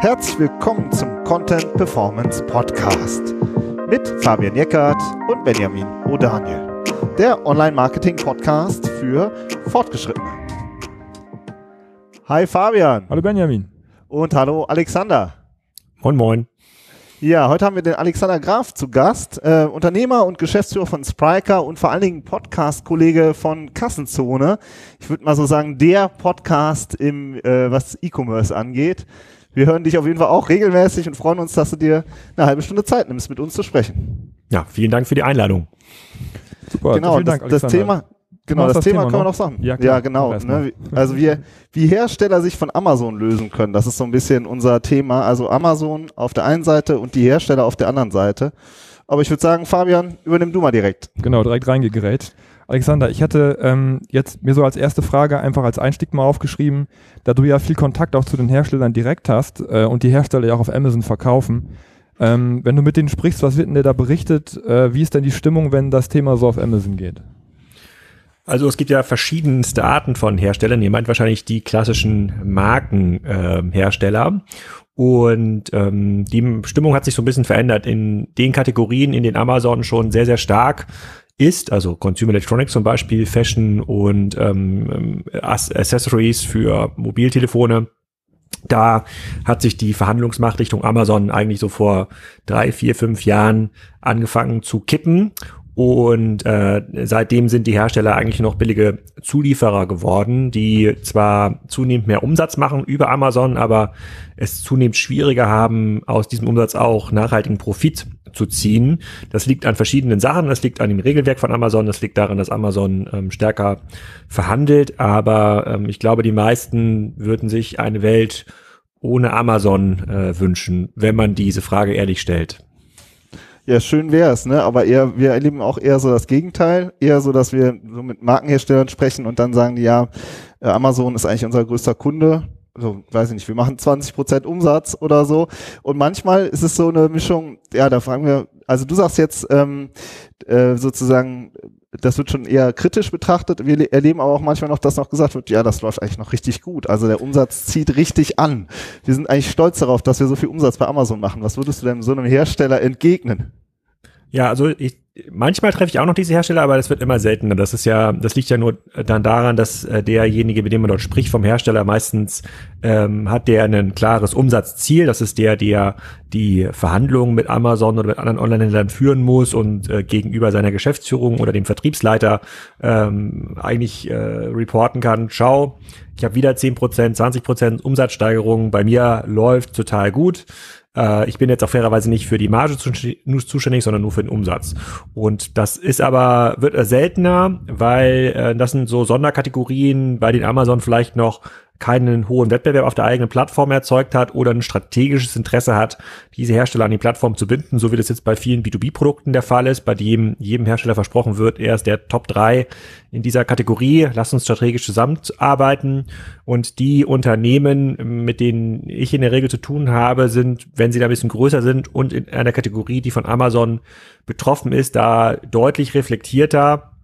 Herzlich willkommen zum Content Performance Podcast mit Fabian Jeckert und Benjamin O'Daniel, der Online-Marketing-Podcast für Fortgeschrittene. Hi Fabian. Hallo Benjamin. Und hallo Alexander. Moin, moin. Ja, heute haben wir den Alexander Graf zu Gast, äh, Unternehmer und Geschäftsführer von Spriker und vor allen Dingen Podcast-Kollege von Kassenzone. Ich würde mal so sagen, der Podcast im, äh, was E-Commerce angeht. Wir hören dich auf jeden Fall auch regelmäßig und freuen uns, dass du dir eine halbe Stunde Zeit nimmst, mit uns zu sprechen. Ja, vielen Dank für die Einladung. Super, genau, vielen Dank, das, das Thema, Genau, das, das, Thema, Thema kann man noch sagen. Ja, klar, ja genau. Ne? Also wir, wie Hersteller sich von Amazon lösen können, das ist so ein bisschen unser Thema. Also Amazon auf der einen Seite und die Hersteller auf der anderen Seite. Aber ich würde sagen, Fabian, übernimm du mal direkt. Genau, direkt reingegerät. Alexander, ich hatte ähm, jetzt mir so als erste Frage einfach als Einstieg mal aufgeschrieben, da du ja viel Kontakt auch zu den Herstellern direkt hast äh, und die Hersteller ja auch auf Amazon verkaufen. Ähm, wenn du mit denen sprichst, was wird denn der da berichtet? Äh, wie ist denn die Stimmung, wenn das Thema so auf Amazon geht? Also es gibt ja verschiedenste Arten von Herstellern. Ihr meint wahrscheinlich die klassischen Markenhersteller. Äh, und ähm, die Stimmung hat sich so ein bisschen verändert. In den Kategorien, in den Amazon schon sehr, sehr stark ist, also Consumer Electronics zum Beispiel, Fashion und ähm, Accessories für Mobiltelefone. Da hat sich die Verhandlungsmacht Richtung Amazon eigentlich so vor drei, vier, fünf Jahren angefangen zu kippen. Und äh, seitdem sind die Hersteller eigentlich noch billige Zulieferer geworden, die zwar zunehmend mehr Umsatz machen über Amazon, aber es zunehmend schwieriger haben, aus diesem Umsatz auch nachhaltigen Profit zu ziehen. Das liegt an verschiedenen Sachen. Das liegt an dem Regelwerk von Amazon. Das liegt daran, dass Amazon ähm, stärker verhandelt. Aber ähm, ich glaube, die meisten würden sich eine Welt ohne Amazon äh, wünschen, wenn man diese Frage ehrlich stellt. Ja, schön wär's, ne? Aber eher, wir erleben auch eher so das Gegenteil. Eher so, dass wir so mit Markenherstellern sprechen und dann sagen die, ja, äh, Amazon ist eigentlich unser größter Kunde. Also, weiß ich nicht, wir machen 20 Prozent Umsatz oder so. Und manchmal ist es so eine Mischung, ja, da fragen wir, also du sagst jetzt ähm, äh, sozusagen, das wird schon eher kritisch betrachtet. Wir erleben aber auch manchmal noch, dass noch gesagt wird, ja, das läuft eigentlich noch richtig gut. Also der Umsatz zieht richtig an. Wir sind eigentlich stolz darauf, dass wir so viel Umsatz bei Amazon machen. Was würdest du denn so einem Hersteller entgegnen? Ja, also ich, manchmal treffe ich auch noch diese Hersteller, aber das wird immer seltener. Das ist ja, das liegt ja nur dann daran, dass äh, derjenige, mit dem man dort spricht, vom Hersteller meistens ähm, hat der ein klares Umsatzziel. Das ist der, der die Verhandlungen mit Amazon oder mit anderen Online-Händlern führen muss und äh, gegenüber seiner Geschäftsführung oder dem Vertriebsleiter ähm, eigentlich äh, reporten kann. Schau, ich habe wieder zehn Prozent, 20 Prozent Umsatzsteigerung. Bei mir läuft total gut. Äh, ich bin jetzt auch fairerweise nicht für die Marge zuständig, sondern nur für den Umsatz. Und das ist aber, wird seltener, weil äh, das sind so Sonderkategorien, bei denen Amazon vielleicht noch keinen hohen Wettbewerb auf der eigenen Plattform erzeugt hat oder ein strategisches Interesse hat, diese Hersteller an die Plattform zu binden, so wie das jetzt bei vielen B2B-Produkten der Fall ist, bei dem jedem Hersteller versprochen wird, er ist der Top 3 in dieser Kategorie, lass uns strategisch zusammenarbeiten. Und die Unternehmen, mit denen ich in der Regel zu tun habe, sind, wenn sie da ein bisschen größer sind und in einer Kategorie, die von Amazon betroffen ist, da deutlich reflektierter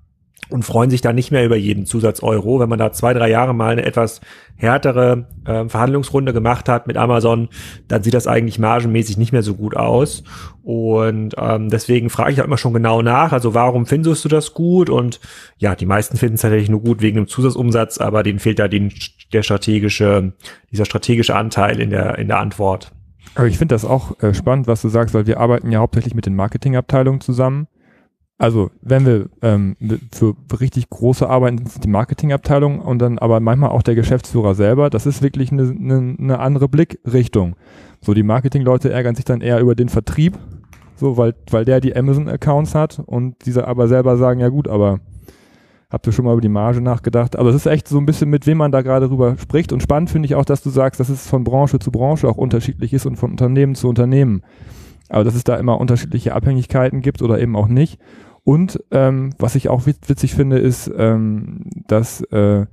und freuen sich da nicht mehr über jeden Zusatz Euro. Wenn man da zwei, drei Jahre mal eine etwas härtere äh, Verhandlungsrunde gemacht hat mit Amazon, dann sieht das eigentlich margenmäßig nicht mehr so gut aus. Und ähm, deswegen frage ich auch immer schon genau nach, also warum findest du das gut? Und ja, die meisten finden es tatsächlich nur gut wegen dem Zusatzumsatz, aber denen fehlt da den, der strategische, dieser strategische Anteil in der, in der Antwort. Aber ich finde das auch äh, spannend, was du sagst, weil wir arbeiten ja hauptsächlich mit den Marketingabteilungen zusammen. Also, wenn wir ähm, für richtig große Arbeiten sind die Marketingabteilung und dann aber manchmal auch der Geschäftsführer selber, das ist wirklich eine, eine, eine andere Blickrichtung. So, die Marketingleute ärgern sich dann eher über den Vertrieb, so, weil, weil der die Amazon-Accounts hat und diese aber selber sagen, ja gut, aber habt ihr schon mal über die Marge nachgedacht? Aber es ist echt so ein bisschen, mit wem man da gerade drüber spricht. Und spannend finde ich auch, dass du sagst, dass es von Branche zu Branche auch unterschiedlich ist und von Unternehmen zu Unternehmen. Aber dass es da immer unterschiedliche Abhängigkeiten gibt oder eben auch nicht. Und ähm, was ich auch witzig finde, ist, ähm, dass äh,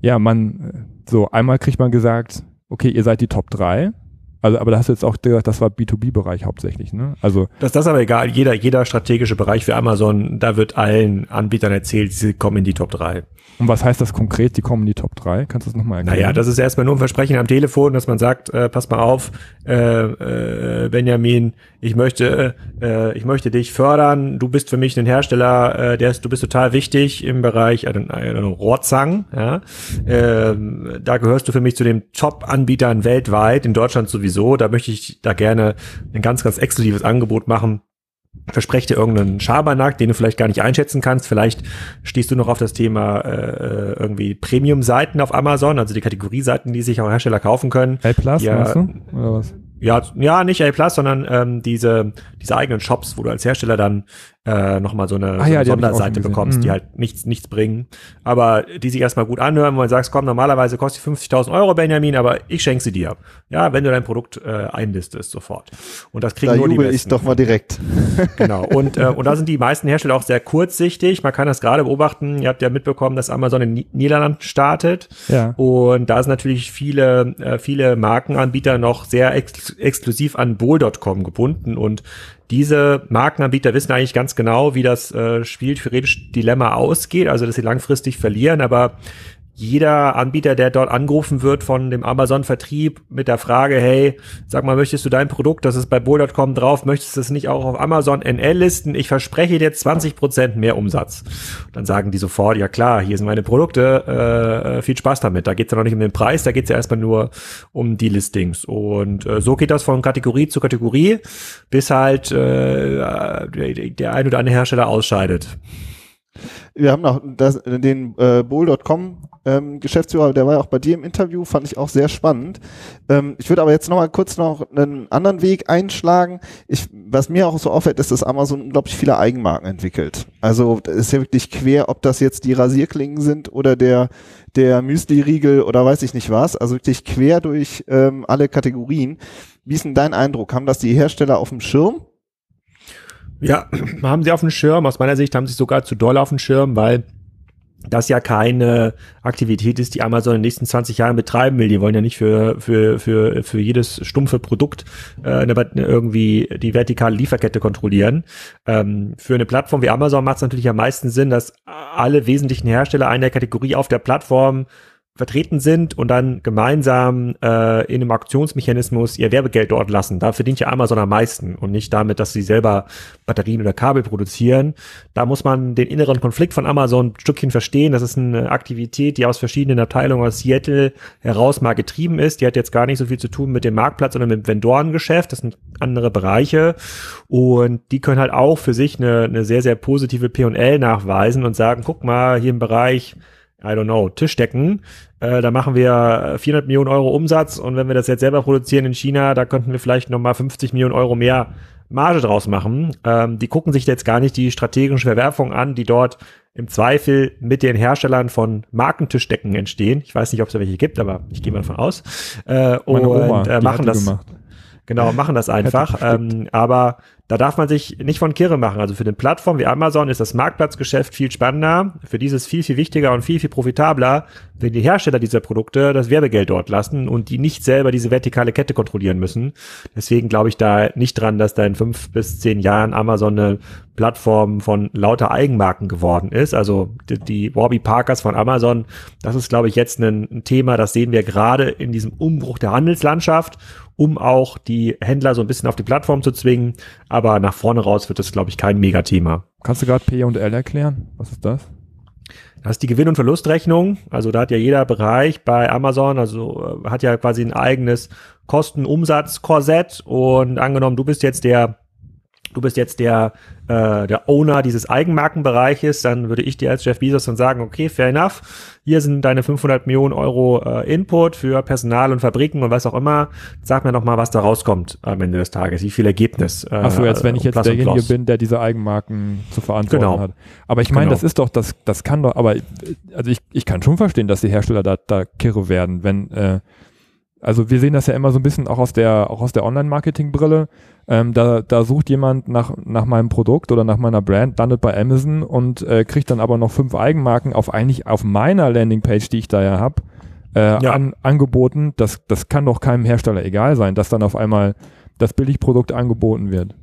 ja man äh, so einmal kriegt man gesagt, okay, ihr seid die Top 3. Also, aber da hast du jetzt auch gesagt, das war B2B-Bereich hauptsächlich, ne? Also. Das, das ist aber egal. Jeder, jeder strategische Bereich für Amazon, da wird allen Anbietern erzählt, sie kommen in die Top 3. Und was heißt das konkret, die kommen in die Top 3? Kannst du das nochmal erklären? Naja, das ist erstmal nur ein Versprechen am Telefon, dass man sagt, äh, pass mal auf, äh, äh, Benjamin, ich möchte, äh, ich möchte dich fördern, du bist für mich ein Hersteller, äh, der ist, du bist total wichtig im Bereich äh, äh, Rohrzangen, ja. Äh, da gehörst du für mich zu den Top-Anbietern weltweit, in Deutschland sowieso, da möchte ich da gerne ein ganz, ganz exklusives Angebot machen versprecht dir irgendeinen Schabernack, den du vielleicht gar nicht einschätzen kannst. Vielleicht stehst du noch auf das Thema äh, irgendwie Premium-Seiten auf Amazon, also die Kategorieseiten, die sich auch Hersteller kaufen können. A Plus, ja, du? Oder was? Ja, ja, nicht A Plus, sondern ähm, diese, diese eigenen Shops, wo du als Hersteller dann äh, nochmal so eine, Ah so ja, eine die Sonderseite bekommst, die Mhm. halt nichts, nichts bringen, aber die sich erstmal gut anhören, wo du sagst, komm, normalerweise kostet die 50.000 Euro, Benjamin, aber ich schenke sie dir. Ja, wenn du dein Produkt äh, einlistest sofort. Und das kriegen Da nur die jubel ich Besten. doch mal direkt. Genau. Und, äh, und da sind die meisten Hersteller auch sehr kurzsichtig. Man kann das gerade beobachten. Ihr habt ja mitbekommen, dass Amazon in Ni- Niederland startet. Ja. Und da sind natürlich viele, äh, viele Markenanbieter noch sehr ex exklusiv an Bol.com gebunden. Und diese Markenanbieter wissen eigentlich ganz genau, wie das äh, Spiel theoretisch Dilemma ausgeht, also dass sie langfristig verlieren, aber jeder Anbieter, der dort angerufen wird von dem Amazon-Vertrieb mit der Frage, hey, sag mal, möchtest du dein Produkt, das ist bei Bol.com drauf, möchtest du es nicht auch auf Amazon NL listen? Ich verspreche dir 20% mehr Umsatz. Dann sagen die sofort, ja klar, hier sind meine Produkte, äh, äh, viel Spaß damit. Da geht es ja noch nicht um den Preis, da geht es ja erstmal nur um die Listings. Und äh, so geht das von Kategorie zu Kategorie, bis halt äh, der ein oder andere Hersteller ausscheidet. Wir haben noch das, den äh, Bowl.com ähm, Geschäftsführer, der war ja auch bei dir im Interview, fand ich auch sehr spannend. Ähm, ich würde aber jetzt noch mal kurz noch einen anderen Weg einschlagen. Ich, was mir auch so auffällt, ist, dass Amazon unglaublich viele Eigenmarken entwickelt. Also das ist ja wirklich quer, ob das jetzt die Rasierklingen sind oder der der Müsli-Riegel oder weiß ich nicht was. Also wirklich quer durch ähm, alle Kategorien. Wie ist denn dein Eindruck? Haben das die Hersteller auf dem Schirm? Ja, haben sie auf dem Schirm. Aus meiner Sicht haben sie sogar zu doll auf dem Schirm, weil das ja keine Aktivität ist, die Amazon in den nächsten 20 Jahren betreiben will. Die wollen ja nicht für, für, für, für jedes stumpfe Produkt äh, irgendwie die vertikale Lieferkette kontrollieren. Ähm, für eine Plattform wie Amazon macht es natürlich am meisten Sinn, dass alle wesentlichen Hersteller einer Kategorie auf der Plattform vertreten sind und dann gemeinsam äh, in einem Auktionsmechanismus ihr Werbegeld dort lassen. Da verdient ja Amazon am meisten und nicht damit, dass sie selber Batterien oder Kabel produzieren. Da muss man den inneren Konflikt von Amazon ein Stückchen verstehen. Das ist eine Aktivität, die aus verschiedenen Abteilungen aus Seattle heraus mal getrieben ist. Die hat jetzt gar nicht so viel zu tun mit dem Marktplatz, sondern mit dem Vendorengeschäft. Das sind andere Bereiche und die können halt auch für sich eine, eine sehr, sehr positive P&L nachweisen und sagen, guck mal, hier im Bereich I don't know, Tischdecken. Äh, da machen wir 400 Millionen Euro Umsatz und wenn wir das jetzt selber produzieren in China, da könnten wir vielleicht nochmal 50 Millionen Euro mehr Marge draus machen. Ähm, die gucken sich jetzt gar nicht die strategische Verwerfung an, die dort im Zweifel mit den Herstellern von Markentischdecken entstehen. Ich weiß nicht, ob es da welche gibt, aber ich gehe mal davon aus. Äh, Meine und Oma, äh, machen das. gemacht. Genau, machen das einfach. Ähm, aber da darf man sich nicht von Kirre machen. Also für eine Plattform wie Amazon ist das Marktplatzgeschäft viel spannender. Für dieses viel, viel wichtiger und viel, viel profitabler, wenn die Hersteller dieser Produkte das Werbegeld dort lassen und die nicht selber diese vertikale Kette kontrollieren müssen. Deswegen glaube ich da nicht dran, dass da in fünf bis zehn Jahren Amazon eine Plattform von lauter Eigenmarken geworden ist. Also die, die Warby Parkers von Amazon, das ist, glaube ich, jetzt ein, ein Thema, das sehen wir gerade in diesem Umbruch der Handelslandschaft, um auch die Händler so ein bisschen auf die Plattform zu zwingen. Aber nach vorne raus wird das, glaube ich, kein Megathema. Kannst du gerade P und L erklären? Was ist das? Das ist die Gewinn- und Verlustrechnung. Also da hat ja jeder Bereich bei Amazon, also äh, hat ja quasi ein eigenes Kosten-Umsatz-Korsett. Und angenommen, du bist jetzt der du bist jetzt der, äh, der Owner dieses Eigenmarkenbereiches, dann würde ich dir als Jeff Bezos dann sagen, okay, fair enough, hier sind deine 500 Millionen Euro äh, Input für Personal und Fabriken und was auch immer. Sag mir doch mal, was da rauskommt am Ende des Tages, wie viel Ergebnis. Äh, Achso, jetzt wenn ich jetzt derjenige bin, der diese Eigenmarken zu verantworten Genau. hat. Aber ich meine, Genau. das ist doch, das, das kann doch, aber äh, also ich, ich kann schon verstehen, dass die Hersteller da, da kirre werden, wenn, äh, also wir sehen das ja immer so ein bisschen auch aus der, auch aus der Online-Marketing-Brille. Ähm, da, da sucht jemand nach, nach meinem Produkt oder nach meiner Brand, landet bei Amazon und äh, kriegt dann aber noch fünf Eigenmarken auf eigentlich auf meiner Landingpage, die ich da ja habe, äh, Ja. an, angeboten. Das, das kann doch keinem Hersteller egal sein, dass dann auf einmal das Billigprodukt angeboten wird.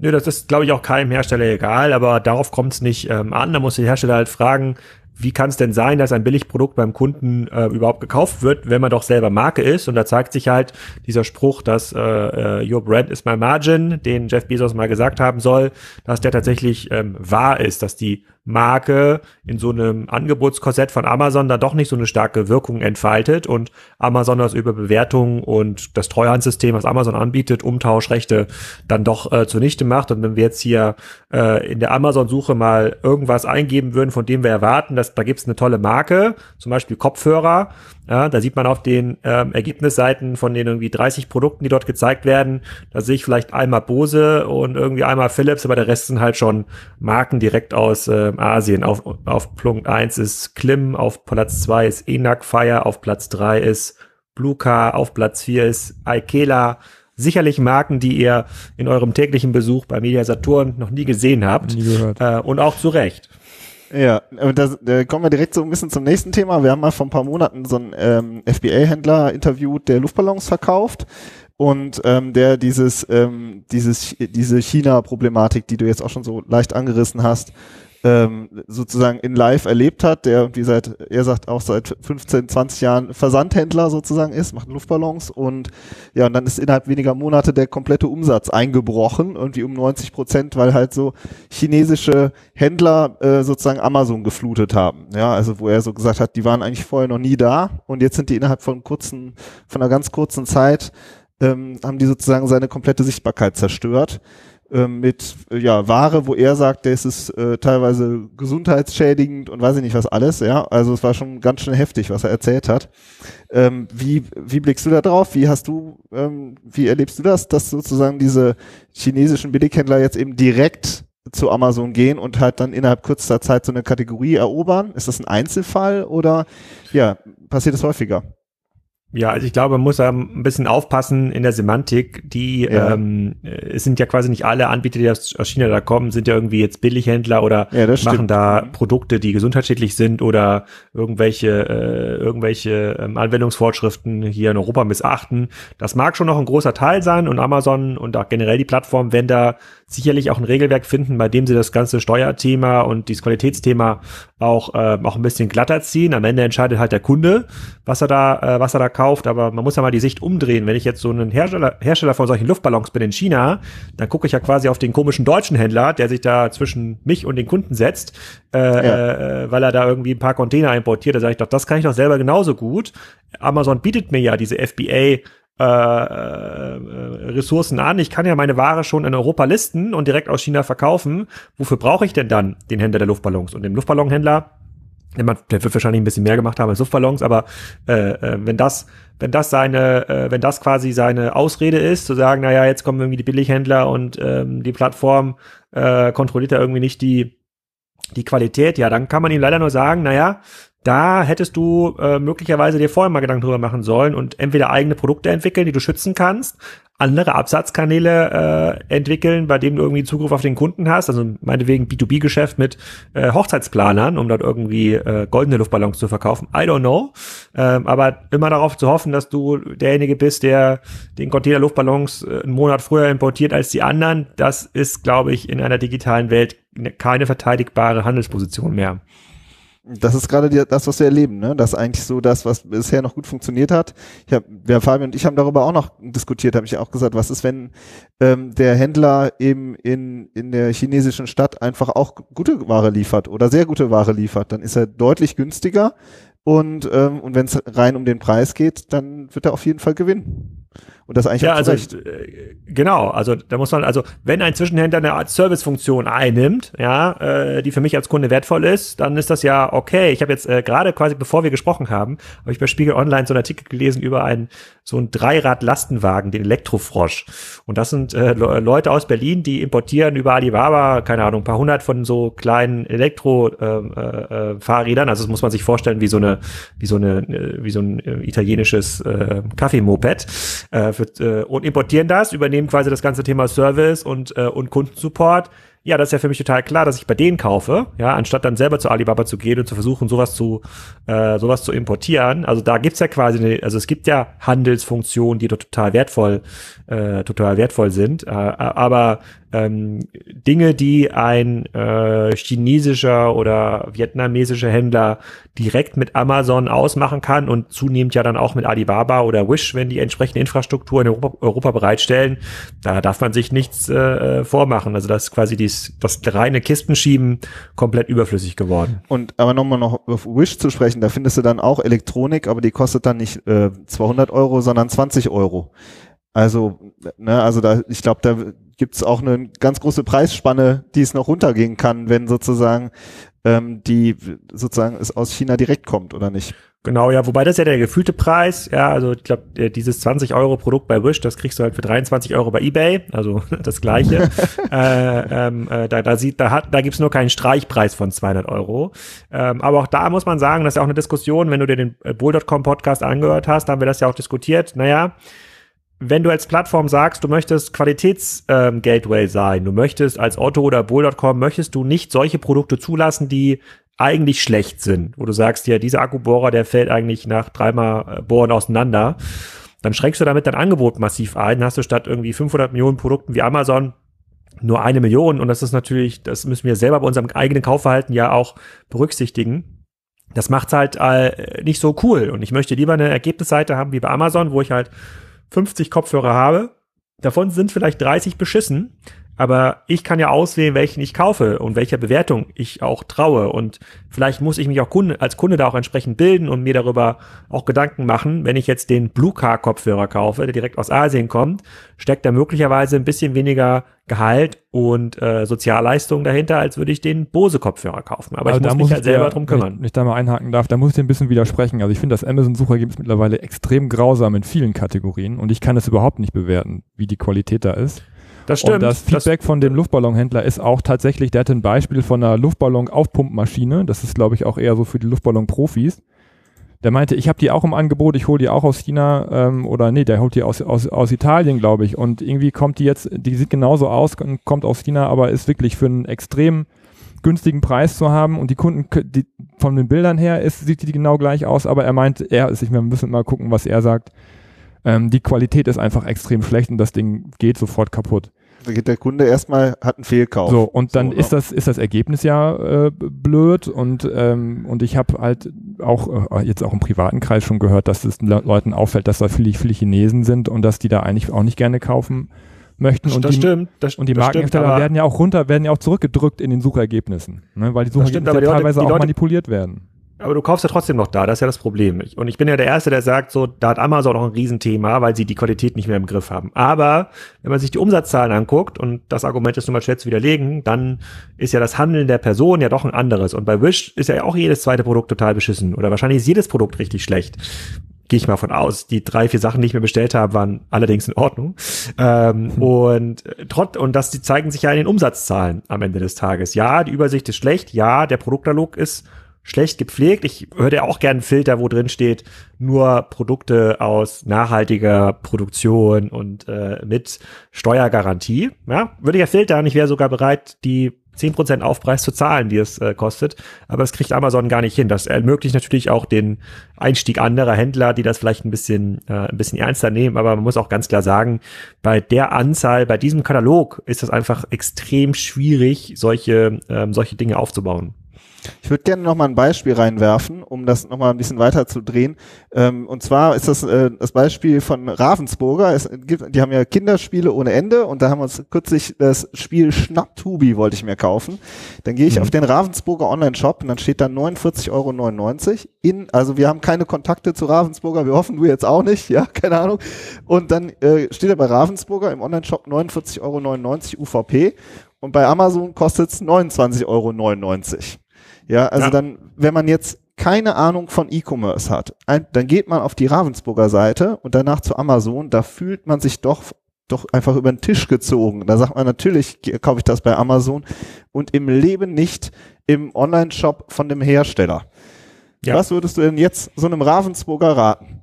Nö, das ist, glaube ich, auch keinem Hersteller egal, aber darauf kommt es nicht ähm, an. Da muss der Hersteller halt fragen, wie kann es denn sein, dass ein Billigprodukt beim Kunden äh, überhaupt gekauft wird, wenn man doch selber Marke ist? Und da zeigt sich halt dieser Spruch, dass äh, äh, Your Brand is my margin, den Jeff Bezos mal gesagt haben soll, dass der tatsächlich ähm, wahr ist, dass die Marke in so einem Angebotskorsett von Amazon da doch nicht so eine starke Wirkung entfaltet und Amazon das über Bewertungen und das Treuhandsystem, was Amazon anbietet, Umtauschrechte dann doch äh, zunichte macht. Und wenn wir jetzt hier äh, in der Amazon-Suche mal irgendwas eingeben würden, von dem wir erwarten, dass da gibt es eine tolle Marke, zum Beispiel Kopfhörer, ja, da sieht man auf den ähm, Ergebnisseiten von den irgendwie 30 Produkten, die dort gezeigt werden, da sehe ich vielleicht einmal Bose und irgendwie einmal Philips, aber der Rest sind halt schon Marken direkt aus äh, Asien. Auf, auf Punkt 1 ist Klim, auf Platz 2 ist Enac Fire, auf Platz 3 ist Bluecar, auf Platz 4 ist Ikela. Sicherlich Marken, die ihr in eurem täglichen Besuch bei Media Saturn noch nie gesehen habt. Nie gehört. Äh, und auch zu Recht. Ja, da, da kommen wir direkt so ein bisschen zum nächsten Thema. Wir haben mal vor ein paar Monaten so einen ähm, FBA-Händler interviewt, der Luftballons verkauft und ähm, der dieses ähm, dieses diese China-Problematik, die du jetzt auch schon so leicht angerissen hast, ähm, sozusagen in live erlebt hat, der irgendwie seit, er sagt auch seit 15, 20 Jahren Versandhändler sozusagen ist, macht Luftballons und ja, und dann ist innerhalb weniger Monate der komplette Umsatz eingebrochen, irgendwie um 90 Prozent, weil halt so chinesische Händler äh, sozusagen Amazon geflutet haben. Ja, also wo er so gesagt hat, die waren eigentlich vorher noch nie da und jetzt sind die innerhalb von kurzen, von einer ganz kurzen Zeit ähm, haben die sozusagen seine komplette Sichtbarkeit zerstört. Ähm, mit ja Ware, wo er sagt, das ist äh, teilweise gesundheitsschädigend und weiß ich nicht was alles, ja. Also es war schon ganz schön heftig, was er erzählt hat. Ähm, wie, wie blickst du da drauf? Wie hast du, ähm, wie erlebst du das, dass sozusagen diese chinesischen Billighändler jetzt eben direkt zu Amazon gehen und halt dann innerhalb kürzester Zeit so eine Kategorie erobern? Ist das ein Einzelfall oder ja, passiert das häufiger? Ja, also ich glaube, man muss da ein bisschen aufpassen in der Semantik. Die ja. ähm, es sind ja quasi nicht alle Anbieter, die aus China da kommen, sind ja irgendwie jetzt Billighändler oder ja, machen stimmt. da. Produkte, die gesundheitsschädlich sind oder irgendwelche äh, irgendwelche ähm, Anwendungsvorschriften hier in Europa missachten. Das mag schon noch ein großer Teil sein und Amazon und auch generell die Plattform, wenn da sicherlich auch ein Regelwerk finden, bei dem sie das ganze Steuerthema und dieses Qualitätsthema auch äh, auch ein bisschen glatter ziehen. Am Ende entscheidet halt der Kunde, was er da äh, was er da kauft. Aber man muss ja mal die Sicht umdrehen. Wenn ich jetzt so ein Hersteller Hersteller von solchen Luftballons bin in China, dann gucke ich ja quasi auf den komischen deutschen Händler, der sich da zwischen mich und den Kunden setzt, äh, ja. äh, weil er da irgendwie ein paar Container importiert. Da sage ich doch, das kann ich doch selber genauso gut. Amazon bietet mir ja diese FBA äh, äh, Ressourcen an. Ich kann ja meine Ware schon in Europa listen und direkt aus China verkaufen. Wofür brauche ich denn dann den Händler der Luftballons? Und dem Luftballonhändler, der wird wahrscheinlich ein bisschen mehr gemacht haben als Luftballons, aber äh, äh, wenn das, wenn das seine, äh, wenn das quasi seine Ausrede ist, zu sagen, naja, jetzt kommen irgendwie die Billighändler und ähm, die Plattform äh, kontrolliert da irgendwie nicht die die Qualität, ja, dann kann man ihm leider nur sagen, naja, da hättest du äh, möglicherweise dir vorher mal Gedanken drüber machen sollen und entweder eigene Produkte entwickeln, die du schützen kannst, andere Absatzkanäle äh, entwickeln, bei denen du irgendwie Zugriff auf den Kunden hast, also meinetwegen B2B-Geschäft mit äh, Hochzeitsplanern, um dort irgendwie äh, goldene Luftballons zu verkaufen. I don't know. Ähm, aber immer darauf zu hoffen, dass du derjenige bist, der den Container Luftballons äh, einen Monat früher importiert als die anderen, das ist, glaube ich, in einer digitalen Welt keine verteidigbare Handelsposition mehr. Das ist gerade die, das, was wir erleben, ne? Das ist eigentlich so das, was bisher noch gut funktioniert hat. Ich hab, wir Fabian und ich haben darüber auch noch diskutiert, habe ich auch gesagt, was ist, wenn ähm, der Händler eben in, in der chinesischen Stadt einfach auch gute Ware liefert oder sehr gute Ware liefert, dann ist er deutlich günstiger und, ähm, und wenn es rein um den Preis geht, dann wird er auf jeden Fall gewinnen. Und das eigentlich ja, also ich, äh, genau, also da muss man, also wenn ein Zwischenhändler eine Art Servicefunktion einnimmt, ja, äh, die für mich als Kunde wertvoll ist, dann ist das ja okay. Ich habe jetzt äh, gerade quasi, bevor wir gesprochen haben, habe ich bei Spiegel Online so einen Artikel gelesen über einen so einen Dreirad-Lastenwagen, den Elektrofrosch. Und das sind äh, Leute aus Berlin, die importieren über Alibaba, keine Ahnung, ein paar hundert von so kleinen Elektro-Fahrrädern. Äh, äh, also das muss man sich vorstellen wie so eine, wie so eine, äh, wie so ein äh, italienisches äh, Kaffeemoped. Äh, für, äh, und importieren das, übernehmen quasi das ganze Thema Service und, äh, und Kundensupport ja, das ist ja für mich total klar, dass ich bei denen kaufe, ja, anstatt dann selber zu Alibaba zu gehen und zu versuchen, sowas zu, äh, sowas zu importieren. Also da gibt's ja quasi, eine, also es gibt ja Handelsfunktionen, die total wertvoll, äh, total wertvoll sind, äh, aber ähm, Dinge, die ein äh, chinesischer oder vietnamesischer Händler direkt mit Amazon ausmachen kann und zunehmend ja dann auch mit Alibaba oder Wish, wenn die entsprechende Infrastruktur in Europa, Europa bereitstellen, da darf man sich nichts äh, vormachen. Also das ist quasi dies, das reine Kistenschieben komplett überflüssig geworden. Und aber nochmal noch auf Wish zu sprechen, da findest du dann auch Elektronik, aber die kostet dann nicht äh, 200 Euro, sondern 20 Euro. Also, ne, also da, ich glaube, da gibt's auch eine ganz große Preisspanne, die es noch runtergehen kann, wenn sozusagen ähm, die sozusagen es aus China direkt kommt oder nicht. Genau, ja, wobei das ja der gefühlte Preis, ja, also ich glaube, dieses 20 Euro Produkt bei Wish, das kriegst du halt für 23 Euro bei eBay, also das gleiche. äh, ähm, äh, da, da sieht, da hat, da gibt's nur keinen Streichpreis von 200 Euro. Ähm, aber auch da muss man sagen, das ist ja auch eine Diskussion, wenn du dir den äh, Bull.com Podcast angehört hast, haben wir das ja auch diskutiert. Naja, wenn du als Plattform sagst, du möchtest Qualitätsgateway ähm, sein, du möchtest als Otto oder Bull.com, möchtest du nicht solche Produkte zulassen, die eigentlich schlecht sind, wo du sagst, ja, dieser Akkubohrer, der fällt eigentlich nach dreimal äh, Bohren auseinander, dann schränkst du damit dein Angebot massiv ein, hast du statt irgendwie 500 Millionen Produkten wie Amazon nur eine Million und das ist natürlich, das müssen wir selber bei unserem eigenen Kaufverhalten ja auch berücksichtigen. Das macht's halt äh, nicht so cool und ich möchte lieber eine Ergebnisseite haben wie bei Amazon, wo ich halt 50 Kopfhörer habe, davon sind vielleicht 30 beschissen, aber ich kann ja auswählen, welchen ich kaufe und welcher Bewertung ich auch traue. Und vielleicht muss ich mich auch Kunde, als Kunde da auch entsprechend bilden und mir darüber auch Gedanken machen. Wenn ich jetzt den Blue Car Kopfhörer kaufe, der direkt aus Asien kommt, steckt da möglicherweise ein bisschen weniger Gehalt und äh, Sozialleistungen dahinter, als würde ich den Bose Kopfhörer kaufen. Aber also ich muss mich muss halt selber drum kümmern. Wenn ich da mal einhaken darf, da muss ich dir ein bisschen widersprechen. Also ich finde das Amazon-Suchergebnis mittlerweile extrem grausam in vielen Kategorien und ich kann es überhaupt nicht bewerten, wie die Qualität da ist. Das stimmt. Und das Feedback das von dem Luftballonhändler ist auch tatsächlich, der hat ein Beispiel von einer Luftballon-Aufpumpmaschine. Das ist, glaube ich, auch eher so für die Luftballon-Profis. Der meinte, ich habe die auch im Angebot, ich hole die auch aus China ähm, oder nee, der holt die aus, aus, aus Italien, glaube ich. Und irgendwie kommt die jetzt, die sieht genauso aus und kommt aus China, aber ist wirklich für einen extrem günstigen Preis zu haben und die Kunden, die, von den Bildern her ist, sieht die genau gleich aus, aber er meint, er ist, ich wir müssen mal gucken, was er sagt. Ähm, die Qualität ist einfach extrem schlecht und das Ding geht sofort kaputt. Da geht der Kunde erstmal, hat einen Fehlkauf. So, und dann so, ist das, ist das Ergebnis ja äh, blöd und, ähm, und ich habe halt auch äh, jetzt auch im privaten Kreis schon gehört, dass es Leuten auffällt, dass da viele, viele Chinesen sind und dass die da eigentlich auch nicht gerne kaufen möchten. Und das die, stimmt. Das, und die Markenhersteller werden ja auch runter, werden ja auch zurückgedrückt in den Suchergebnissen, ne, weil die Suchergebnisse stimmt, ja teilweise die Leute, auch manipuliert werden. Aber du kaufst ja trotzdem noch da, das ist ja das Problem. Und ich bin ja der Erste, der sagt, so, da hat Amazon noch ein Riesenthema, weil sie die Qualität nicht mehr im Griff haben. Aber wenn man sich die Umsatzzahlen anguckt, und das Argument ist nun mal schwer zu widerlegen, dann ist ja das Handeln der Person ja doch ein anderes. Und bei Wish ist ja auch jedes zweite Produkt total beschissen. Oder wahrscheinlich ist jedes Produkt richtig schlecht. Gehe ich mal von aus. Die drei, vier Sachen, die ich mir bestellt habe, waren allerdings in Ordnung. Ähm, hm. Und trotz, und das, die zeigen sich ja in den Umsatzzahlen am Ende des Tages. Ja, die Übersicht ist schlecht. Ja, der Produktkatalog ist schlecht gepflegt. Ich würde ja auch gerne einen Filter, wo drin steht, nur Produkte aus nachhaltiger Produktion und äh, mit Steuergarantie. Ja, würde ich ja filtern. Ich wäre sogar bereit, die 10% Aufpreis zu zahlen, die es äh, kostet. Aber das kriegt Amazon gar nicht hin. Das ermöglicht natürlich auch den Einstieg anderer Händler, die das vielleicht ein bisschen, äh, ein bisschen ernster nehmen. Aber man muss auch ganz klar sagen, bei der Anzahl, bei diesem Katalog ist es einfach extrem schwierig, solche, ähm, solche Dinge aufzubauen. Ich würde gerne noch mal ein Beispiel reinwerfen, um das noch mal ein bisschen weiter zu drehen. Ähm, und zwar ist das äh, das Beispiel von Ravensburger. Es gibt, die haben ja Kinderspiele ohne Ende und da haben wir uns kürzlich das Spiel Schnapptubi wollte ich mir kaufen. Dann gehe ich mhm. auf den Ravensburger Online-Shop und dann steht da 49,99 Euro in, also wir haben keine Kontakte zu Ravensburger, wir hoffen du jetzt auch nicht, ja, keine Ahnung. Und dann äh, steht da bei Ravensburger im Online-Shop 49,99 Euro UVP und bei Amazon kostet es 29,99 Euro. Ja, also ja. dann, wenn man jetzt keine Ahnung von E-Commerce hat, ein, dann geht man auf die Ravensburger Seite und danach zu Amazon, da fühlt man sich doch doch einfach über den Tisch gezogen. Da sagt man natürlich, kaufe ich das bei Amazon und im Leben nicht im Online-Shop von dem Hersteller. Ja. Was würdest du denn jetzt so einem Ravensburger raten?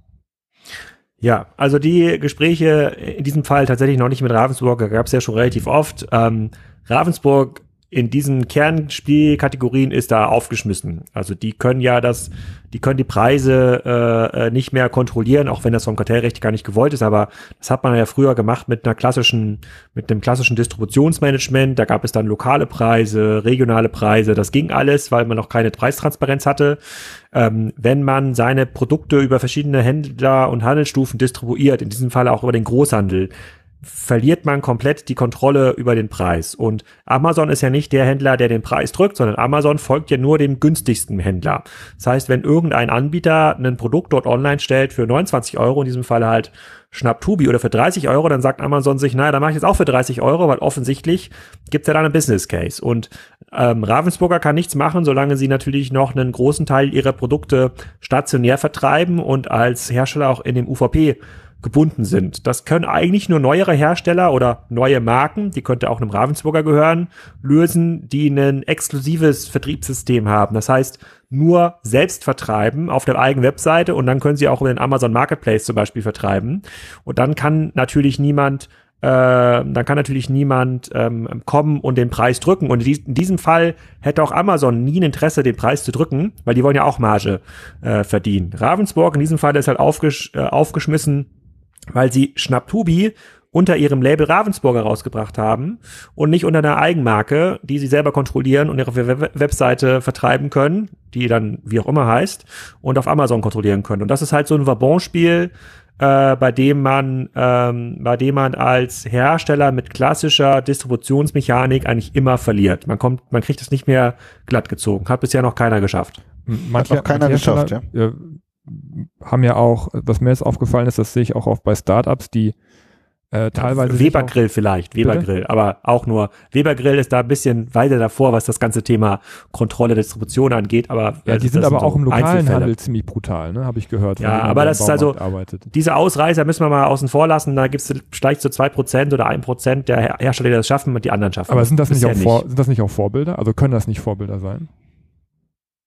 Ja, also die Gespräche in diesem Fall tatsächlich noch nicht mit Ravensburger gab es ja schon relativ oft. Ähm, Ravensburg in diesen Kernspielkategorien ist da aufgeschmissen. Also die können ja das, die können die Preise äh, äh, nicht mehr kontrollieren, auch wenn das vom Kartellrecht gar nicht gewollt ist. Aber das hat man ja früher gemacht mit einer klassischen, mit einem klassischen Distributionsmanagement. Da gab es dann lokale Preise, regionale Preise. Das ging alles, weil man noch keine Preistransparenz hatte. Ähm, wenn man seine Produkte über verschiedene Händler und Handelsstufen distribuiert, in diesem Fall auch über den Großhandel, verliert man komplett die Kontrolle über den Preis. Und Amazon ist ja nicht der Händler, der den Preis drückt, sondern Amazon folgt ja nur dem günstigsten Händler. Das heißt, wenn irgendein Anbieter ein Produkt dort online stellt für 29 Euro, in diesem Fall halt Schnapptubi oder für 30 Euro, dann sagt Amazon sich, naja, dann mache ich jetzt auch für 30 Euro, weil offensichtlich gibt's ja da einen Business Case. Und ähm, Ravensburger kann nichts machen, solange sie natürlich noch einen großen Teil ihrer Produkte stationär vertreiben und als Hersteller auch in dem UVP gebunden sind. Das können eigentlich nur neuere Hersteller oder neue Marken, die könnte auch einem Ravensburger gehören, lösen, die ein exklusives Vertriebssystem haben. Das heißt, nur selbst vertreiben auf der eigenen Webseite und dann können sie auch über den Amazon Marketplace zum Beispiel vertreiben. Und dann kann natürlich niemand äh, dann kann natürlich niemand ähm, kommen und den Preis drücken. Und in diesem Fall hätte auch Amazon nie ein Interesse, den Preis zu drücken, weil die wollen ja auch Marge äh, verdienen. Ravensburg in diesem Fall ist halt aufgesch äh, aufgeschmissen weil sie Schnapptubi unter ihrem Label Ravensburger rausgebracht haben und nicht unter einer Eigenmarke, die sie selber kontrollieren und ihre Webseite vertreiben können, die dann wie auch immer heißt, und auf Amazon kontrollieren können. Und das ist halt so ein Vabon-Spiel, äh, bei dem man, ähm, bei dem man als Hersteller mit klassischer Distributionsmechanik eigentlich immer verliert. Man kommt, man kriegt es nicht mehr glatt gezogen. Hat bisher noch keiner geschafft. Manche, Hat noch keiner geschafft, ja. ja haben ja auch, was mir jetzt aufgefallen ist, das sehe ich auch oft bei Startups, die äh, teilweise. Webergrill vielleicht, Webergrill, aber auch nur. Webergrill ist da ein bisschen weiter davor, was das ganze Thema Kontrolle, Distribution angeht, aber. Ja, die sind aber auch so im lokalen Handel ziemlich brutal, ne, habe ich gehört. Ja, aber das ist also, arbeitet. diese Ausreißer müssen wir mal außen vor lassen, da gibt es vielleicht so zwei Prozent oder ein Prozent der Hersteller, die das schaffen und die anderen schaffen. Aber sind das, nicht auch, Vor, sind das nicht auch Vorbilder? Also können das nicht Vorbilder sein?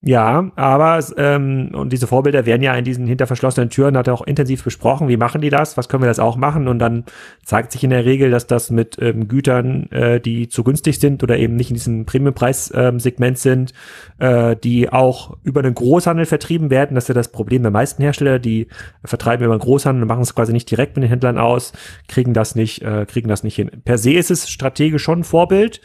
Ja, aber ähm, und diese Vorbilder werden ja in diesen hinter verschlossenen Türen hat er auch intensiv besprochen. Wie machen die das? Was können wir das auch machen? Und dann zeigt sich in der Regel, dass das mit ähm, Gütern, äh, die zu günstig sind oder eben nicht in diesem Premiumpreissegment ähm, sind, äh, die auch über den Großhandel vertrieben werden. Das ist ja das Problem der meisten Hersteller, die vertreiben über den Großhandel und machen es quasi nicht direkt mit den Händlern aus, kriegen das nicht, äh, kriegen das nicht hin. Per se ist es strategisch schon ein Vorbild.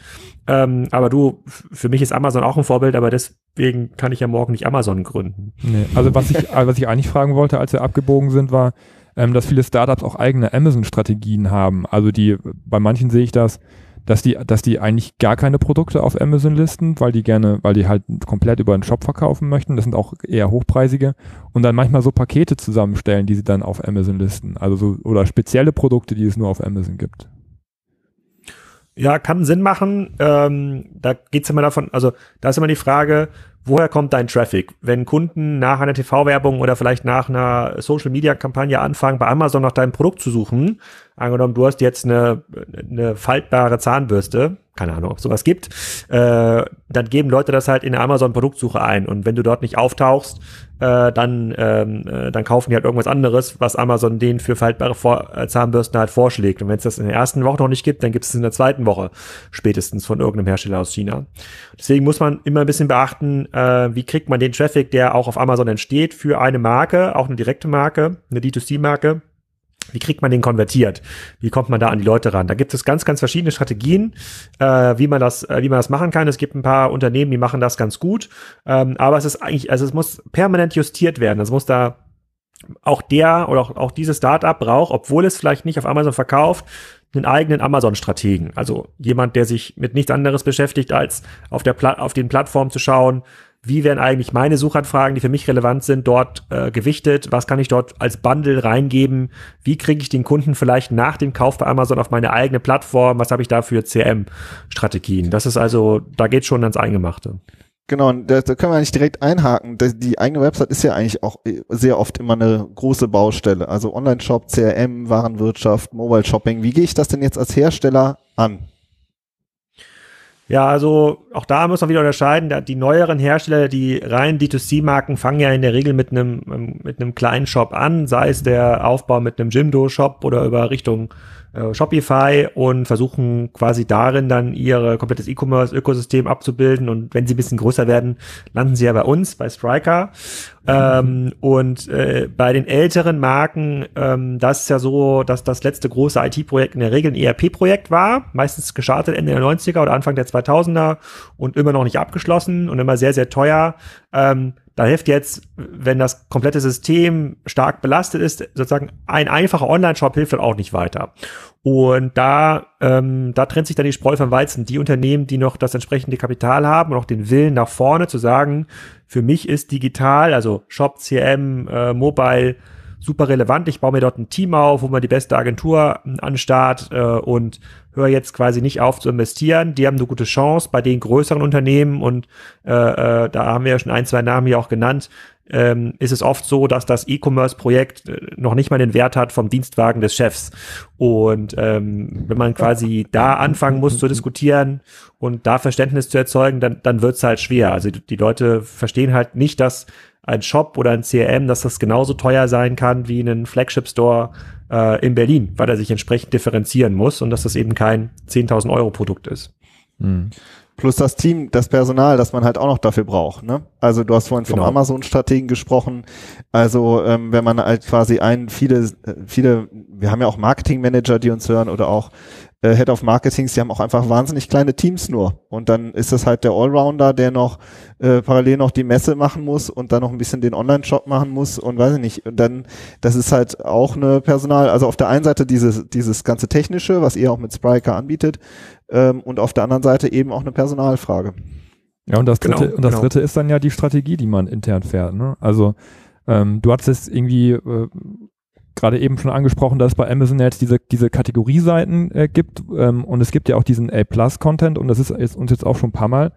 Ähm, aber du, für mich ist Amazon auch ein Vorbild, aber deswegen kann ich ja morgen nicht Amazon gründen. Nee, also was ich, was ich eigentlich fragen wollte, als wir abgebogen sind, war, ähm, dass viele Startups auch eigene Amazon-Strategien haben. Also die, bei manchen sehe ich das, dass die, dass die eigentlich gar keine Produkte auf Amazon listen, weil die gerne, weil die halt komplett über den Shop verkaufen möchten. Das sind auch eher hochpreisige und dann manchmal so Pakete zusammenstellen, die sie dann auf Amazon listen. Also so, oder spezielle Produkte, die es nur auf Amazon gibt. Ja, kann Sinn machen. Ähm, da geht's immer davon, also da ist immer die Frage, woher kommt dein Traffic? Wenn Kunden nach einer TV-Werbung oder vielleicht nach einer Social-Media-Kampagne anfangen, bei Amazon nach deinem Produkt zu suchen, angenommen, du hast jetzt eine, eine faltbare Zahnbürste, keine Ahnung, ob sowas gibt, äh, dann geben Leute das halt in der Amazon-Produktsuche ein. Und wenn du dort nicht auftauchst, äh, dann, ähm, äh, dann kaufen die halt irgendwas anderes, was Amazon denen für faltbare Vor äh, Zahnbürsten halt vorschlägt. Und wenn es das in der ersten Woche noch nicht gibt, dann gibt es in der zweiten Woche spätestens von irgendeinem Hersteller aus China. Deswegen muss man immer ein bisschen beachten, äh, wie kriegt man den Traffic, der auch auf Amazon entsteht, für eine Marke, auch eine direkte Marke, eine D2C-Marke wie kriegt man den konvertiert? Wie kommt man da an die Leute ran? Da gibt es ganz, ganz verschiedene Strategien, äh, wie man das, äh, wie man das machen kann. Es gibt ein paar Unternehmen, die machen das ganz gut, ähm, aber es ist eigentlich, also es muss permanent justiert werden. Es muss da auch der oder auch, auch dieses Startup braucht, obwohl es vielleicht nicht auf Amazon verkauft, einen eigenen Amazon-Strategen. Also jemand, der sich mit nichts anderes beschäftigt, als auf der Pla auf den Plattformen zu schauen, wie werden eigentlich meine Suchanfragen, die für mich relevant sind, dort äh, gewichtet? Was kann ich dort als Bundle reingeben? Wie kriege ich den Kunden vielleicht nach dem Kauf bei Amazon auf meine eigene Plattform? Was habe ich da für CRM-Strategien? Das ist also, da geht schon ans Eingemachte. Genau, da, da können wir eigentlich direkt einhaken. Die eigene Website ist ja eigentlich auch äh, sehr oft immer eine große Baustelle. Also Online-Shop, CRM, Warenwirtschaft, Mobile Shopping. Wie gehe ich das denn jetzt als Hersteller an? Ja, also auch da muss man wieder unterscheiden. Die neueren Hersteller, die reinen D2C-Marken fangen ja in der Regel mit einem mit einem kleinen Shop an, sei es der Aufbau mit einem Jimdo-Shop oder über Richtung äh, Shopify und versuchen quasi darin dann ihr komplettes E-Commerce-Ökosystem abzubilden. Und wenn sie ein bisschen größer werden, landen sie ja bei uns, bei Striker. Ähm, und äh, bei den älteren Marken, ähm, das ist ja so, dass das letzte große IT-Projekt in der Regel ein ERP-Projekt war, meistens gestartet Ende der 90er oder Anfang der 2000er und immer noch nicht abgeschlossen und immer sehr, sehr teuer. Ähm, da hilft jetzt, wenn das komplette System stark belastet ist, sozusagen ein einfacher Online-Shop hilft dann auch nicht weiter. Und da, ähm, da trennt sich dann die Spreu vom Weizen. Die Unternehmen, die noch das entsprechende Kapital haben und auch den Willen nach vorne zu sagen, für mich ist digital, also Shop, CM, äh, Mobile, super relevant. Ich baue mir dort ein Team auf, wo man die beste Agentur an Start äh, und höre jetzt quasi nicht auf zu investieren. Die haben eine gute Chance bei den größeren Unternehmen und äh, äh, da haben wir ja schon ein, zwei Namen hier auch genannt. Ähm, ist es oft so, dass das E-Commerce-Projekt äh, noch nicht mal den Wert hat vom Dienstwagen des Chefs. Und ähm, wenn man quasi da anfangen muss zu diskutieren und da Verständnis zu erzeugen, dann, dann wird es halt schwer. Also die Leute verstehen halt nicht, dass ein Shop oder ein CRM, dass das genauso teuer sein kann wie ein Flagship Store äh, in Berlin, weil er sich entsprechend differenzieren muss und dass das eben kein 10.000 Euro Produkt ist. Mhm. Plus das Team, das Personal, das man halt auch noch dafür braucht. Ne? Also du hast vorhin vom genau. Amazon-Strategen gesprochen. Also ähm, wenn man halt quasi ein, viele, äh, viele, wir haben ja auch Marketing-Manager, die uns hören oder auch äh, Head of Marketings, die haben auch einfach wahnsinnig kleine Teams nur. Und dann ist das halt der Allrounder, der noch äh, parallel noch die Messe machen muss und dann noch ein bisschen den Online-Shop machen muss und weiß ich nicht. Und dann, das ist halt auch eine Personal, also auf der einen Seite dieses, dieses ganze Technische, was ihr auch mit Spriker anbietet, ähm, und auf der anderen Seite eben auch eine Personalfrage. Ja, und das genau, dritte, und das genau. dritte ist dann ja die Strategie, die man intern fährt. Ne? Also ähm, du hattest es irgendwie äh, gerade eben schon angesprochen, dass es bei Amazon jetzt diese, diese Kategorieseiten äh, gibt ähm, und es gibt ja auch diesen A-Plus-Content und das ist, ist, uns jetzt auch schon ein paar Mal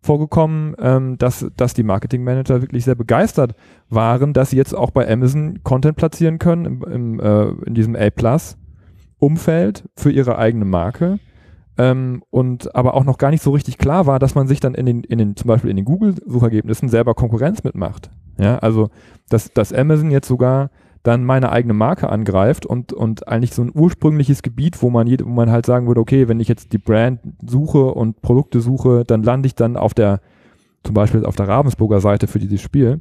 vorgekommen, ähm, dass, dass die Marketing-Manager wirklich sehr begeistert waren, dass sie jetzt auch bei Amazon Content platzieren können im, im, äh, in diesem A-Plus-Umfeld für ihre eigene Marke. Ähm, und aber auch noch gar nicht so richtig klar war, dass man sich dann in den, in den zum Beispiel in den Google-Suchergebnissen selber Konkurrenz mitmacht. Ja, also dass, dass Amazon jetzt sogar dann meine eigene Marke angreift und, und eigentlich so ein ursprüngliches Gebiet, wo man, wo man halt sagen würde, okay, wenn ich jetzt die Brand suche und Produkte suche, dann lande ich dann auf der, zum Beispiel auf der Ravensburger Seite für dieses Spiel,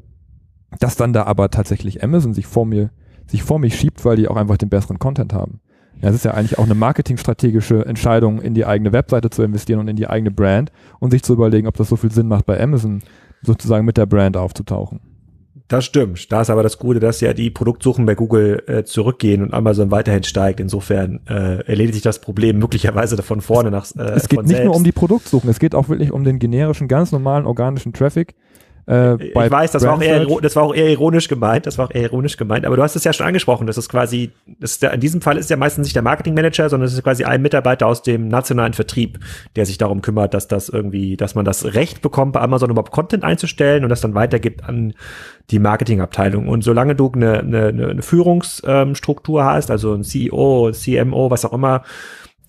dass dann da aber tatsächlich Amazon sich vor mir, sich vor mich schiebt, weil die auch einfach den besseren Content haben. Ja, es ist ja eigentlich auch eine marketingstrategische Entscheidung, in die eigene Webseite zu investieren und in die eigene Brand und sich zu überlegen, ob das so viel Sinn macht, bei Amazon sozusagen mit der Brand aufzutauchen. Das stimmt. Da ist aber das Gute, dass ja die Produktsuchen bei Google äh, zurückgehen und Amazon weiterhin steigt. Insofern äh, erledigt sich das Problem möglicherweise von vorne nach. Äh, es geht nicht selbst. nur um die Produktsuchen, es geht auch wirklich um den generischen, ganz normalen organischen Traffic, äh, ich weiß, das war, auch eher, das war auch eher ironisch gemeint, das war auch eher ironisch gemeint, aber du hast es ja schon angesprochen, das ist quasi, das ist der, in diesem Fall ist ja meistens nicht der Marketingmanager, sondern es ist quasi ein Mitarbeiter aus dem nationalen Vertrieb, der sich darum kümmert, dass das irgendwie, dass man das Recht bekommt, bei Amazon überhaupt Content einzustellen und das dann weitergibt an die Marketingabteilung. Und solange du eine, eine, eine Führungsstruktur hast, also ein CEO, CMO, was auch immer,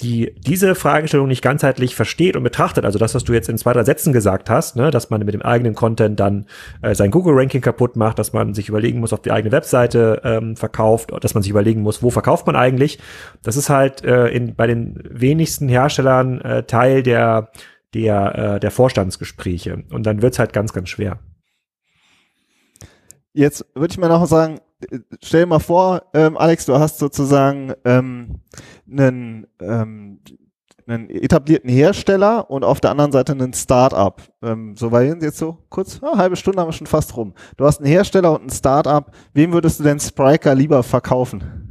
die diese Fragestellung nicht ganzheitlich versteht und betrachtet, also das, was du jetzt in zwei, drei Sätzen gesagt hast, ne, dass man mit dem eigenen Content dann äh, sein Google-Ranking kaputt macht, dass man sich überlegen muss, ob die eigene Webseite ähm, verkauft, dass man sich überlegen muss, wo verkauft man eigentlich. Das ist halt äh, in, bei den wenigsten Herstellern äh, Teil der, der, äh, der Vorstandsgespräche. Und dann wird's halt ganz, ganz schwer. Jetzt würde ich mal noch sagen, stell dir mal vor, ähm, Alex, du hast sozusagen ähm, einen, ähm, einen etablierten Hersteller und auf der anderen Seite einen Start-up. Ähm, so war jetzt so kurz, oh, halbe Stunde haben wir schon fast rum. Du hast einen Hersteller und einen Start-up. Wem würdest du denn Spriker lieber verkaufen?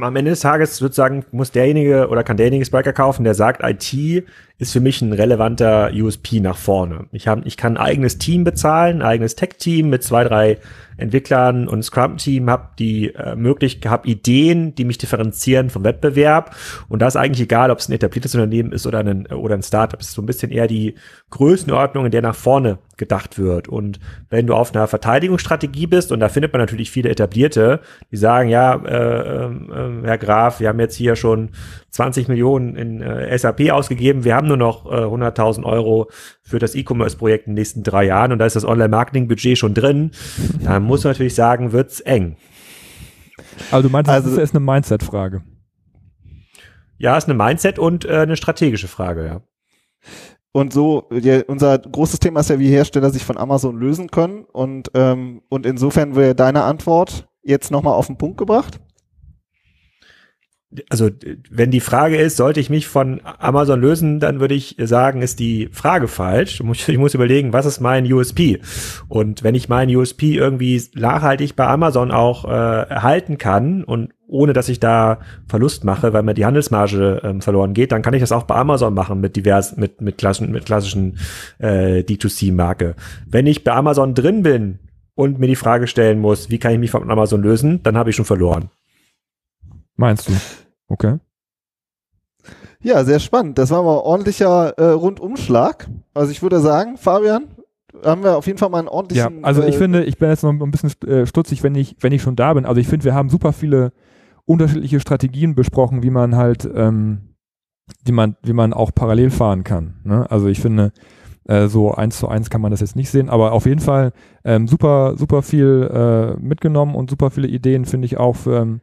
Am Ende des Tages würde sagen, muss derjenige oder kann derjenige Spriker kaufen, der sagt, IT ist für mich ein relevanter USP nach vorne. Ich, hab, ich kann ein eigenes Team bezahlen, ein eigenes Tech-Team mit zwei, drei Entwicklern und Scrum-Team, habe die äh, möglich, habe Ideen, die mich differenzieren vom Wettbewerb. Und da ist eigentlich egal, ob es ein etabliertes Unternehmen ist oder ein, oder ein Startup. Es ist so ein bisschen eher die Größenordnung, in der nach vorne gedacht wird. Und wenn du auf einer Verteidigungsstrategie bist, und da findet man natürlich viele etablierte, die sagen, ja, äh, äh, Herr Graf, wir haben jetzt hier schon 20 Millionen in äh, SAP ausgegeben, wir haben nur noch äh, 100.000 Euro für das E-Commerce-Projekt in den nächsten drei Jahren und da ist das Online-Marketing-Budget schon drin, dann muss man natürlich sagen, wird's eng. Also du meinst, also, das ist eine Mindset-Frage. Ja, ist eine Mindset- und äh, eine strategische Frage, ja. Und so, ja, unser großes Thema ist ja, wie Hersteller sich von Amazon lösen können. Und, ähm, und insofern wäre deine Antwort jetzt nochmal auf den Punkt gebracht also wenn die Frage ist, sollte ich mich von Amazon lösen, dann würde ich sagen, ist die Frage falsch. Ich muss überlegen, was ist mein USP? Und wenn ich meinen USP irgendwie nachhaltig bei Amazon auch äh, erhalten kann und ohne dass ich da Verlust mache, weil mir die Handelsmarge ähm, verloren geht, dann kann ich das auch bei Amazon machen mit divers, mit, mit klassischen, mit klassischen äh, D2C-Marke. Wenn ich bei Amazon drin bin und mir die Frage stellen muss, wie kann ich mich von Amazon lösen, dann habe ich schon verloren. Meinst du? Okay. Ja, sehr spannend. Das war mal ordentlicher äh, Rundumschlag. Also ich würde sagen, Fabian, haben wir auf jeden Fall mal einen ordentlichen. Ja, also ich äh, finde, ich bin jetzt noch ein bisschen äh, stutzig, wenn ich, wenn ich schon da bin. Also ich finde, wir haben super viele unterschiedliche Strategien besprochen, wie man halt, ähm, wie man, wie man auch parallel fahren kann. Ne? Also ich finde, äh, so eins zu eins kann man das jetzt nicht sehen, aber auf jeden Fall ähm, super, super viel äh, mitgenommen und super viele Ideen finde ich auch für, ähm,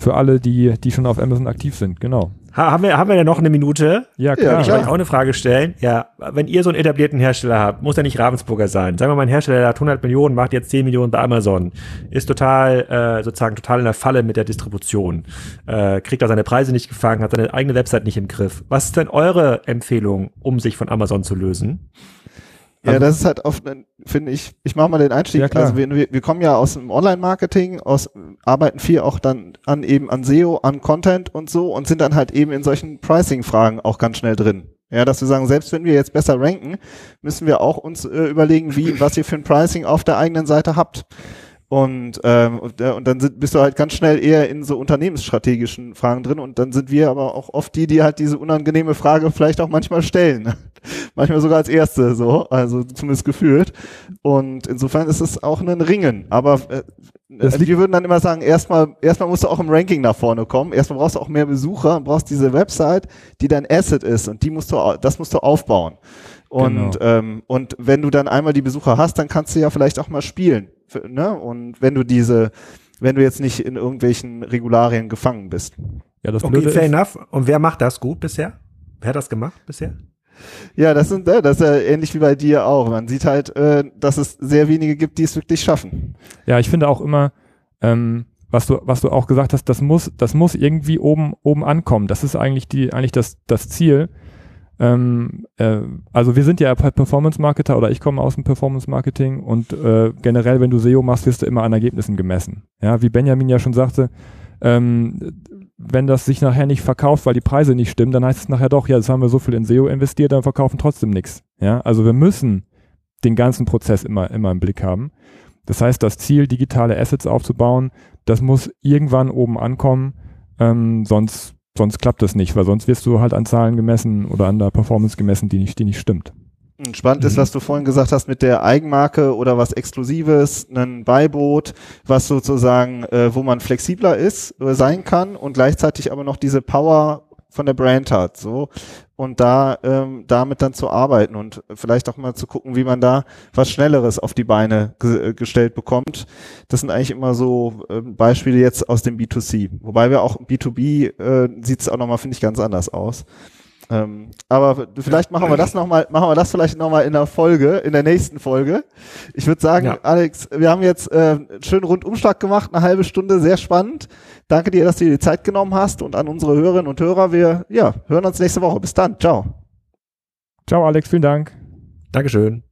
für alle, die, die schon auf Amazon aktiv sind, genau. Ha, haben wir, haben wir ja noch eine Minute? Ja, klar. Ich wollte auch eine Frage stellen. Ja, wenn ihr so einen etablierten Hersteller habt, muss ja nicht Ravensburger sein. Sagen wir mal, ein Hersteller der hat 100 Millionen, macht jetzt 10 Millionen bei Amazon, ist total, äh, sozusagen total in der Falle mit der Distribution, äh, kriegt da seine Preise nicht gefangen, hat seine eigene Website nicht im Griff. Was ist denn eure Empfehlung, um sich von Amazon zu lösen? Ja, also, das ist halt oft, finde ich, ich mache mal den Einstieg. Ja. Also wir, wir kommen ja aus dem Online-Marketing, aus arbeiten viel auch dann an eben an SEO, an Content und so und sind dann halt eben in solchen Pricing-Fragen auch ganz schnell drin. Ja, dass wir sagen, selbst wenn wir jetzt besser ranken, müssen wir auch uns äh, überlegen, wie, was ihr für ein Pricing auf der eigenen Seite habt. Und, ähm, und, äh, und dann sind, bist du halt ganz schnell eher in so unternehmensstrategischen Fragen drin und dann sind wir aber auch oft die, die halt diese unangenehme Frage vielleicht auch manchmal stellen. manchmal sogar als erste so, also zumindest gefühlt. Und insofern ist es auch ein Ringen. Aber äh, wir würden dann immer sagen, erstmal, erstmal musst du auch im Ranking nach vorne kommen. Erstmal brauchst du auch mehr Besucher und brauchst diese Website, die dein Asset ist und die musst du, das musst du aufbauen. Und, genau. ähm, und wenn du dann einmal die Besucher hast, dann kannst du ja vielleicht auch mal spielen ne? Und wenn du diese, wenn du jetzt nicht in irgendwelchen Regularien gefangen bist. Ja, das okay, fair ist, enough. Und wer macht das gut bisher? Wer hat das gemacht bisher? Ja, das sind, äh, das ist ja ähnlich wie bei dir auch. Man sieht halt, äh, dass es sehr wenige gibt, die es wirklich schaffen. Ja, ich finde auch immer, ähm, was du, was du auch gesagt hast, das muss, das muss irgendwie oben, oben ankommen. Das ist eigentlich die, eigentlich das, das Ziel. Ähm, äh, also wir sind ja Performance-Marketer oder ich komme aus dem Performance-Marketing und äh, generell, wenn du SEO machst, wirst du immer an Ergebnissen gemessen. Ja, wie Benjamin ja schon sagte, ähm, wenn das sich nachher nicht verkauft, weil die Preise nicht stimmen, dann heißt es nachher doch, ja, jetzt haben wir so viel in SEO investiert, dann verkaufen trotzdem nichts. Ja, also wir müssen den ganzen Prozess immer, immer im Blick haben. Das heißt, das Ziel, digitale Assets aufzubauen, das muss irgendwann oben ankommen, ähm, sonst sonst klappt das nicht, weil sonst wirst du halt an Zahlen gemessen oder an der Performance gemessen, die nicht, die nicht stimmt. Spannend mhm. ist, was du vorhin gesagt hast mit der Eigenmarke oder was Exklusives, ein Beiboot, was sozusagen, äh, wo man flexibler ist, äh, sein kann und gleichzeitig aber noch diese Power von der Brand hat, so und da ähm, damit dann zu arbeiten und vielleicht auch mal zu gucken, wie man da was Schnelleres auf die Beine ge gestellt bekommt. Das sind eigentlich immer so äh, Beispiele jetzt aus dem B2C, wobei wir auch B2B äh, sieht es auch nochmal finde ich ganz anders aus. Ähm, aber vielleicht machen wir das nochmal, machen wir das vielleicht nochmal in der Folge, in der nächsten Folge. Ich würde sagen, ja. Alex, wir haben jetzt äh, einen schönen Rundumschlag gemacht, eine halbe Stunde, sehr spannend. Danke dir, dass du dir die Zeit genommen hast und an unsere Hörerinnen und Hörer, wir ja, hören uns nächste Woche. Bis dann. Ciao. Ciao, Alex, vielen Dank. Dankeschön.